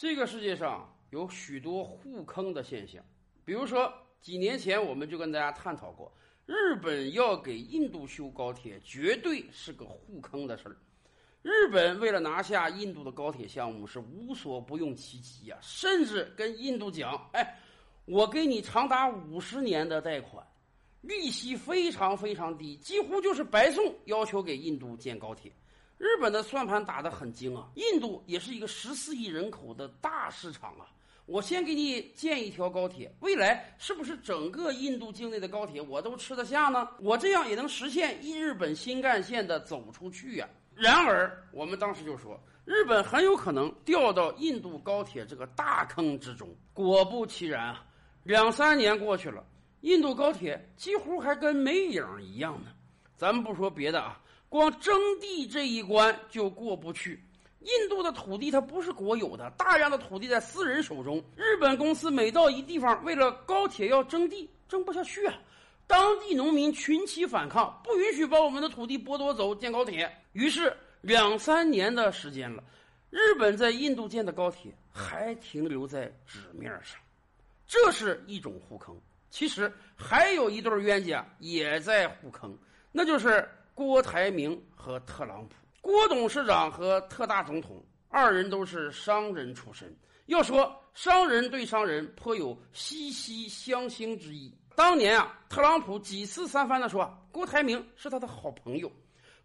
这个世界上有许多互坑的现象，比如说几年前我们就跟大家探讨过，日本要给印度修高铁，绝对是个互坑的事儿。日本为了拿下印度的高铁项目，是无所不用其极呀，甚至跟印度讲：“哎，我给你长达五十年的贷款，利息非常非常低，几乎就是白送，要求给印度建高铁。”日本的算盘打得很精啊，印度也是一个十四亿人口的大市场啊。我先给你建一条高铁，未来是不是整个印度境内的高铁我都吃得下呢？我这样也能实现一日本新干线的走出去呀。然而，我们当时就说，日本很有可能掉到印度高铁这个大坑之中。果不其然啊，两三年过去了，印度高铁几乎还跟没影一样呢。咱们不说别的啊。光征地这一关就过不去，印度的土地它不是国有的，大量的土地在私人手中。日本公司每到一地方，为了高铁要征地，征不下去啊！当地农民群起反抗，不允许把我们的土地剥夺走建高铁。于是两三年的时间了，日本在印度建的高铁还停留在纸面上，这是一种互坑。其实还有一对冤家也在互坑，那就是。郭台铭和特朗普，郭董事长和特大总统二人都是商人出身。要说商人对商人颇有惺惺相惜之意。当年啊，特朗普几次三番的说郭台铭是他的好朋友，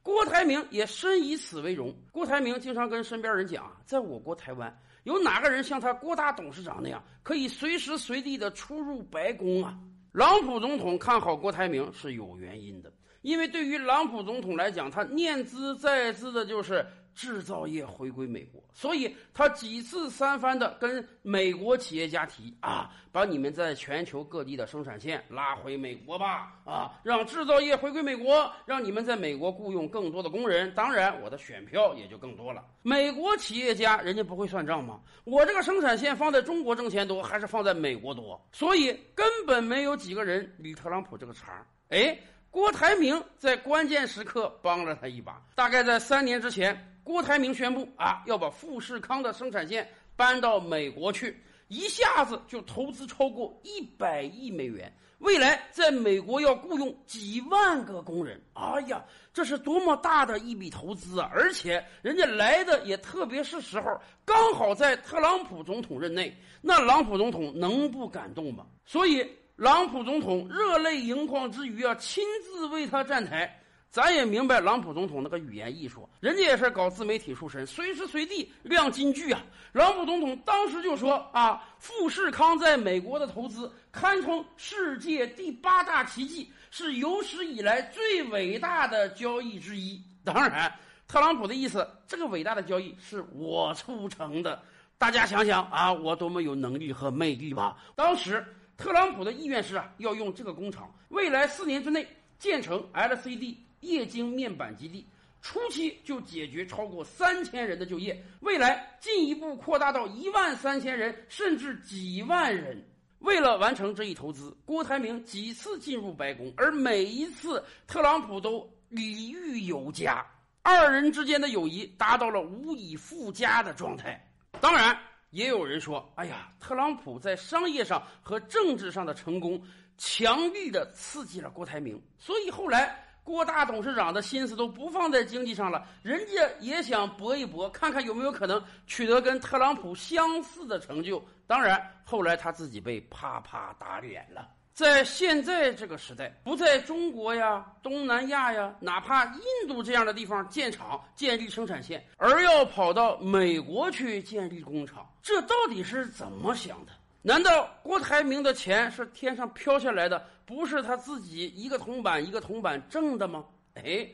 郭台铭也深以此为荣。郭台铭经常跟身边人讲啊，在我国台湾，有哪个人像他郭大董事长那样，可以随时随地的出入白宫啊？朗普总统看好郭台铭是有原因的。因为对于朗普总统来讲，他念兹在兹的就是制造业回归美国，所以他几次三番的跟美国企业家提啊，把你们在全球各地的生产线拉回美国吧，啊，让制造业回归美国，让你们在美国雇佣更多的工人，当然我的选票也就更多了。美国企业家人家不会算账吗？我这个生产线放在中国挣钱多，还是放在美国多？所以根本没有几个人理特朗普这个茬儿哎。郭台铭在关键时刻帮了他一把。大概在三年之前，郭台铭宣布啊，要把富士康的生产线搬到美国去，一下子就投资超过一百亿美元，未来在美国要雇佣几万个工人。哎呀，这是多么大的一笔投资啊！而且人家来的也特别是时候，刚好在特朗普总统任内，那朗普总统能不感动吗？所以。朗普总统热泪盈眶之余啊，亲自为他站台。咱也明白朗普总统那个语言艺术，人家也是搞自媒体出身，随时随地亮金句啊。朗普总统当时就说啊，富士康在美国的投资堪称世界第八大奇迹，是有史以来最伟大的交易之一。当然，特朗普的意思，这个伟大的交易是我促成的。大家想想啊，我多么有能力和魅力吧。当时。特朗普的意愿是啊，要用这个工厂未来四年之内建成 LCD 液晶面板基地，初期就解决超过三千人的就业，未来进一步扩大到一万三千人，甚至几万人。为了完成这一投资，郭台铭几次进入白宫，而每一次特朗普都礼遇有加，二人之间的友谊达到了无以复加的状态。当然。也有人说：“哎呀，特朗普在商业上和政治上的成功，强力的刺激了郭台铭，所以后来郭大董事长的心思都不放在经济上了，人家也想搏一搏，看看有没有可能取得跟特朗普相似的成就。当然，后来他自己被啪啪打脸了。”在现在这个时代，不在中国呀、东南亚呀，哪怕印度这样的地方建厂、建立生产线，而要跑到美国去建立工厂，这到底是怎么想的？难道郭台铭的钱是天上飘下来的，不是他自己一个铜板一个铜板挣的吗？哎，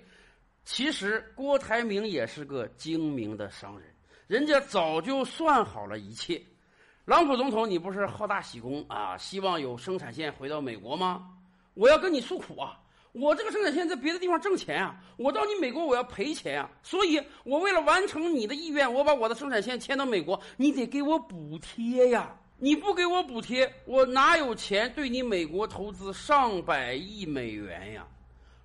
其实郭台铭也是个精明的商人，人家早就算好了一切。朗普总统，你不是好大喜功啊？希望有生产线回到美国吗？我要跟你诉苦啊！我这个生产线在别的地方挣钱啊，我到你美国我要赔钱啊！所以，我为了完成你的意愿，我把我的生产线迁到美国，你得给我补贴呀！你不给我补贴，我哪有钱对你美国投资上百亿美元呀？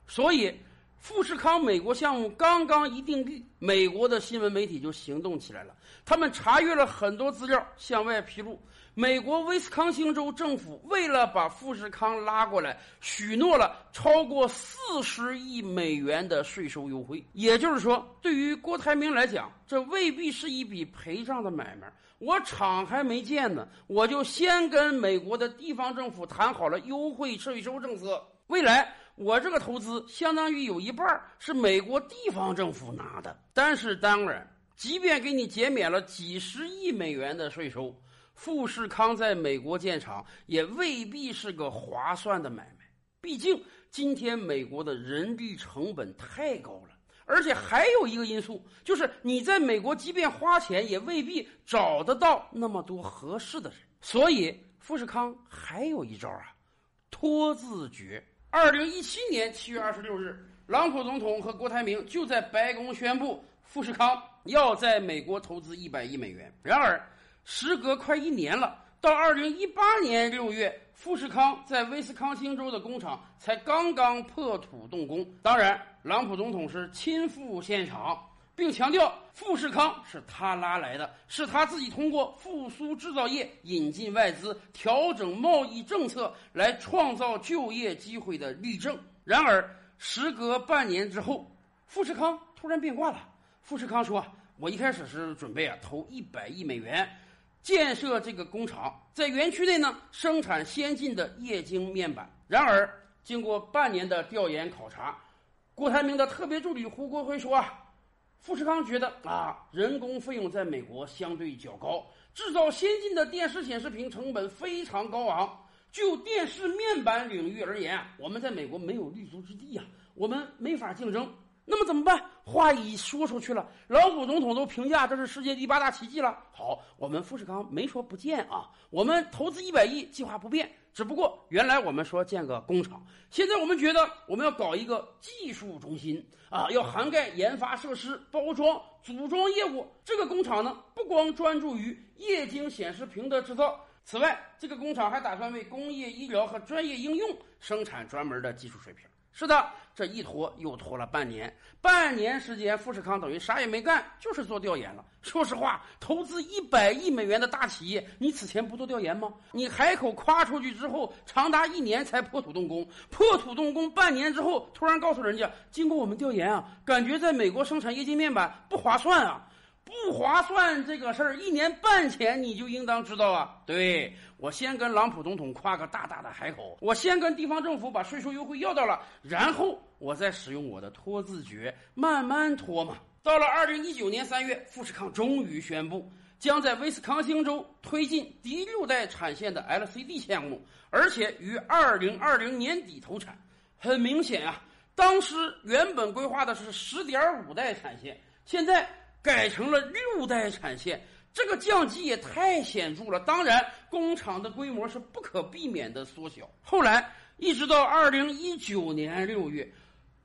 所以，富士康美国项目刚刚一定立，美国的新闻媒体就行动起来了。他们查阅了很多资料，向外披露，美国威斯康星州政府为了把富士康拉过来，许诺了超过四十亿美元的税收优惠。也就是说，对于郭台铭来讲，这未必是一笔赔账的买卖。我厂还没建呢，我就先跟美国的地方政府谈好了优惠税收政策，未来。我这个投资相当于有一半是美国地方政府拿的，但是当然，即便给你减免了几十亿美元的税收，富士康在美国建厂也未必是个划算的买卖。毕竟今天美国的人力成本太高了，而且还有一个因素，就是你在美国即便花钱，也未必找得到那么多合适的人。所以富士康还有一招啊，拖字诀。二零一七年七月二十六日，朗普总统和郭台铭就在白宫宣布，富士康要在美国投资一百亿美元。然而，时隔快一年了，到二零一八年六月，富士康在威斯康星州的工厂才刚刚破土动工。当然，朗普总统是亲赴现场。并强调，富士康是他拉来的，是他自己通过复苏制造业、引进外资、调整贸易政策来创造就业机会的例证。然而，时隔半年之后，富士康突然变卦了。富士康说：“我一开始是准备啊投一百亿美元，建设这个工厂，在园区内呢生产先进的液晶面板。然而，经过半年的调研考察，郭台铭的特别助理胡国辉说啊。”富士康觉得啊，人工费用在美国相对较高，制造先进的电视显示屏成本非常高昂。就电视面板领域而言，我们在美国没有立足之地呀，我们没法竞争。那么怎么办？话一说出去了，老虎总统都评价这是世界第八大奇迹了。好，我们富士康没说不建啊，我们投资一百亿，计划不变。只不过原来我们说建个工厂，现在我们觉得我们要搞一个技术中心啊，要涵盖研发设施、包装、组装业务。这个工厂呢，不光专注于液晶显示屏的制造，此外，这个工厂还打算为工业、医疗和专业应用生产专门的技术水平。是的，这一拖又拖了半年，半年时间，富士康等于啥也没干，就是做调研了。说实话，投资一百亿美元的大企业，你此前不做调研吗？你海口夸出去之后，长达一年才破土动工，破土动工半年之后，突然告诉人家，经过我们调研啊，感觉在美国生产液晶面板不划算啊。不划算这个事儿，一年半前你就应当知道啊！对我先跟朗普总统夸个大大的海口，我先跟地方政府把税收优惠要到了，然后我再使用我的拖字诀，慢慢拖嘛。到了二零一九年三月，富士康终于宣布将在威斯康星州推进第六代产线的 LCD 项目，而且于二零二零年底投产。很明显啊，当时原本规划的是十点五代产线，现在。改成了六代产线，这个降级也太显著了。当然，工厂的规模是不可避免的缩小。后来，一直到二零一九年六月，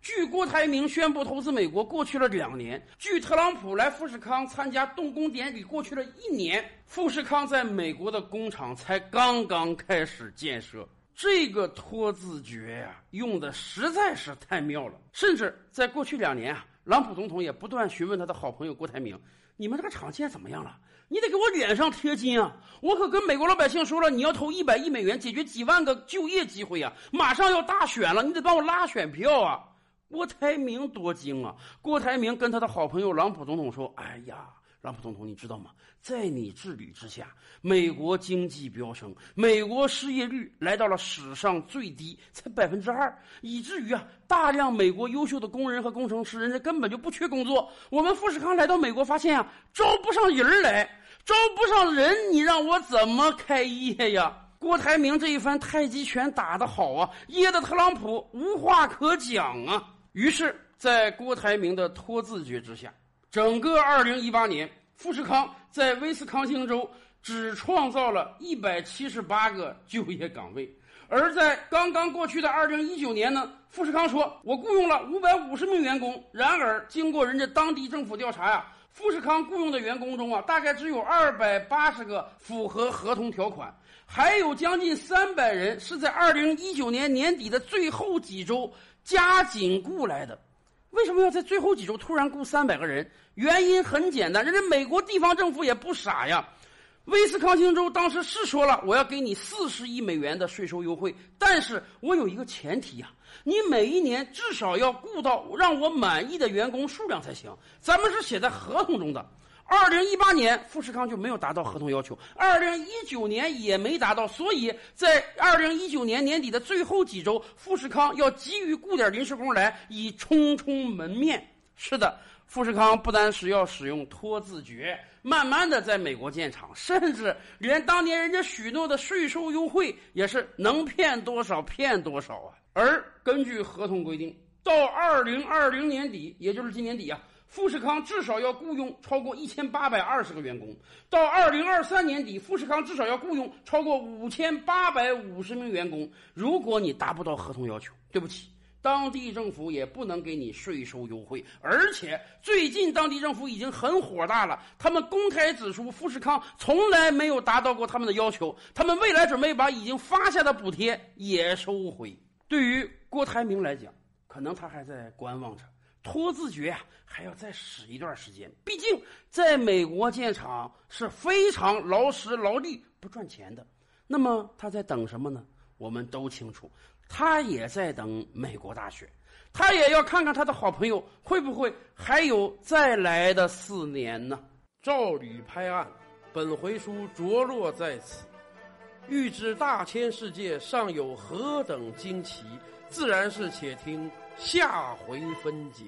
据郭台铭宣布投资美国过去了两年，据特朗普来富士康参加动工典礼过去了一年，富士康在美国的工厂才刚刚开始建设。这个拖字诀呀，用的实在是太妙了。甚至在过去两年啊。朗普总统也不断询问他的好朋友郭台铭：“你们这个厂现在怎么样了？你得给我脸上贴金啊！我可跟美国老百姓说了，你要投一百亿美元解决几万个就业机会啊！马上要大选了，你得帮我拉选票啊！”郭台铭多精啊！郭台铭跟他的好朋友朗普总统说：“哎呀。”朗普总统，你知道吗？在你治理之下，美国经济飙升，美国失业率来到了史上最低，才百分之二，以至于啊，大量美国优秀的工人和工程师，人家根本就不缺工作。我们富士康来到美国，发现啊，招不上人来，招不上人，你让我怎么开业呀？郭台铭这一番太极拳打得好啊，噎得特朗普无话可讲啊。于是，在郭台铭的托字诀之下。整个二零一八年，富士康在威斯康星州只创造了一百七十八个就业岗位，而在刚刚过去的二零一九年呢，富士康说，我雇佣了五百五十名员工。然而，经过人家当地政府调查呀，富士康雇佣的员工中啊，大概只有二百八十个符合合同条款，还有将近三百人是在二零一九年年底的最后几周加紧雇来的。为什么要在最后几周突然雇三百个人？原因很简单，人家美国地方政府也不傻呀。威斯康星州当时是说了，我要给你四十亿美元的税收优惠，但是我有一个前提呀，你每一年至少要雇到让我满意的员工数量才行。咱们是写在合同中的。二零一八年，富士康就没有达到合同要求，二零一九年也没达到，所以在二零一九年年底的最后几周，富士康要急于雇点临时工来，以冲冲门面。是的。富士康不单是要使用拖字诀，慢慢的在美国建厂，甚至连当年人家许诺的税收优惠也是能骗多少骗多少啊！而根据合同规定，到二零二零年底，也就是今年底啊，富士康至少要雇佣超过一千八百二十个员工；到二零二三年底，富士康至少要雇佣超过五千八百五十名员工。如果你达不到合同要求，对不起。当地政府也不能给你税收优惠，而且最近当地政府已经很火大了。他们公开指出，富士康从来没有达到过他们的要求，他们未来准备把已经发下的补贴也收回。对于郭台铭来讲，可能他还在观望着，拖字诀啊还要再使一段时间。毕竟在美国建厂是非常劳时劳力不赚钱的。那么他在等什么呢？我们都清楚。他也在等美国大选，他也要看看他的好朋友会不会还有再来的四年呢？照吕拍案，本回书着落在此。欲知大千世界尚有何等惊奇，自然是且听下回分解。